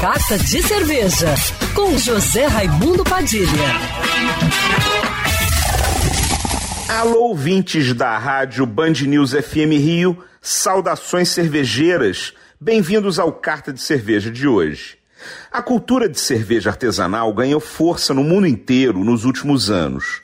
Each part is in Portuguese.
Carta de Cerveja, com José Raimundo Padilha. Alô, ouvintes da rádio Band News FM Rio, saudações cervejeiras. Bem-vindos ao Carta de Cerveja de hoje. A cultura de cerveja artesanal ganhou força no mundo inteiro nos últimos anos.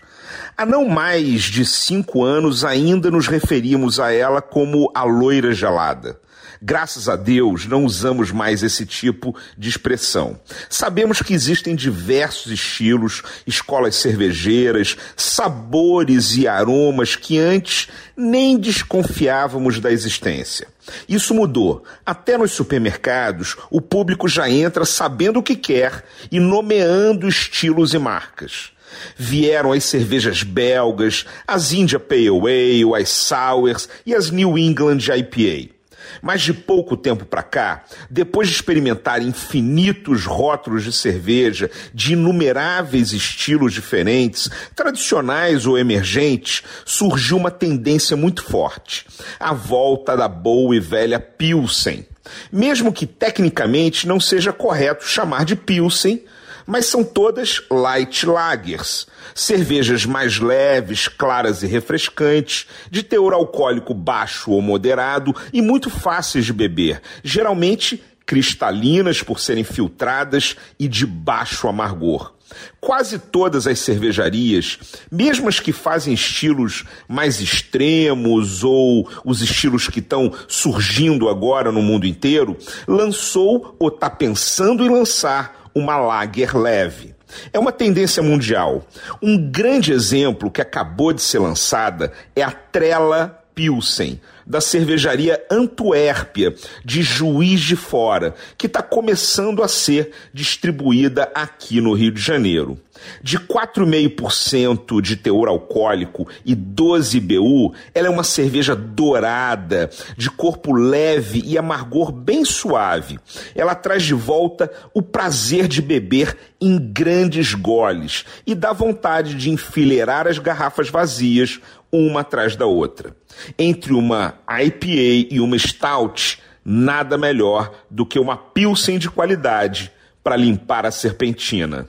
Há não mais de cinco anos ainda nos referimos a ela como a loira gelada. Graças a Deus, não usamos mais esse tipo de expressão. Sabemos que existem diversos estilos, escolas cervejeiras, sabores e aromas que antes nem desconfiávamos da existência. Isso mudou. Até nos supermercados, o público já entra sabendo o que quer e nomeando estilos e marcas. Vieram as cervejas belgas, as India Pale Ale, as Sours e as New England IPA. Mas de pouco tempo para cá, depois de experimentar infinitos rótulos de cerveja de inumeráveis estilos diferentes, tradicionais ou emergentes, surgiu uma tendência muito forte: a volta da boa e velha Pilsen. Mesmo que tecnicamente não seja correto chamar de Pilsen, mas são todas light lagers, cervejas mais leves, claras e refrescantes, de teor alcoólico baixo ou moderado e muito fáceis de beber, geralmente cristalinas por serem filtradas e de baixo amargor. Quase todas as cervejarias, mesmo as que fazem estilos mais extremos ou os estilos que estão surgindo agora no mundo inteiro, lançou ou está pensando em lançar uma lager leve. É uma tendência mundial. Um grande exemplo que acabou de ser lançada é a Trela Pilsen, da cervejaria Antuérpia, de Juiz de Fora, que está começando a ser distribuída aqui no Rio de Janeiro. De 4,5% de teor alcoólico e 12 BU, ela é uma cerveja dourada, de corpo leve e amargor bem suave. Ela traz de volta o prazer de beber em grandes goles e dá vontade de enfileirar as garrafas vazias uma atrás da outra. Entre uma IPA e uma Stout, nada melhor do que uma Pilsen de qualidade para limpar a serpentina.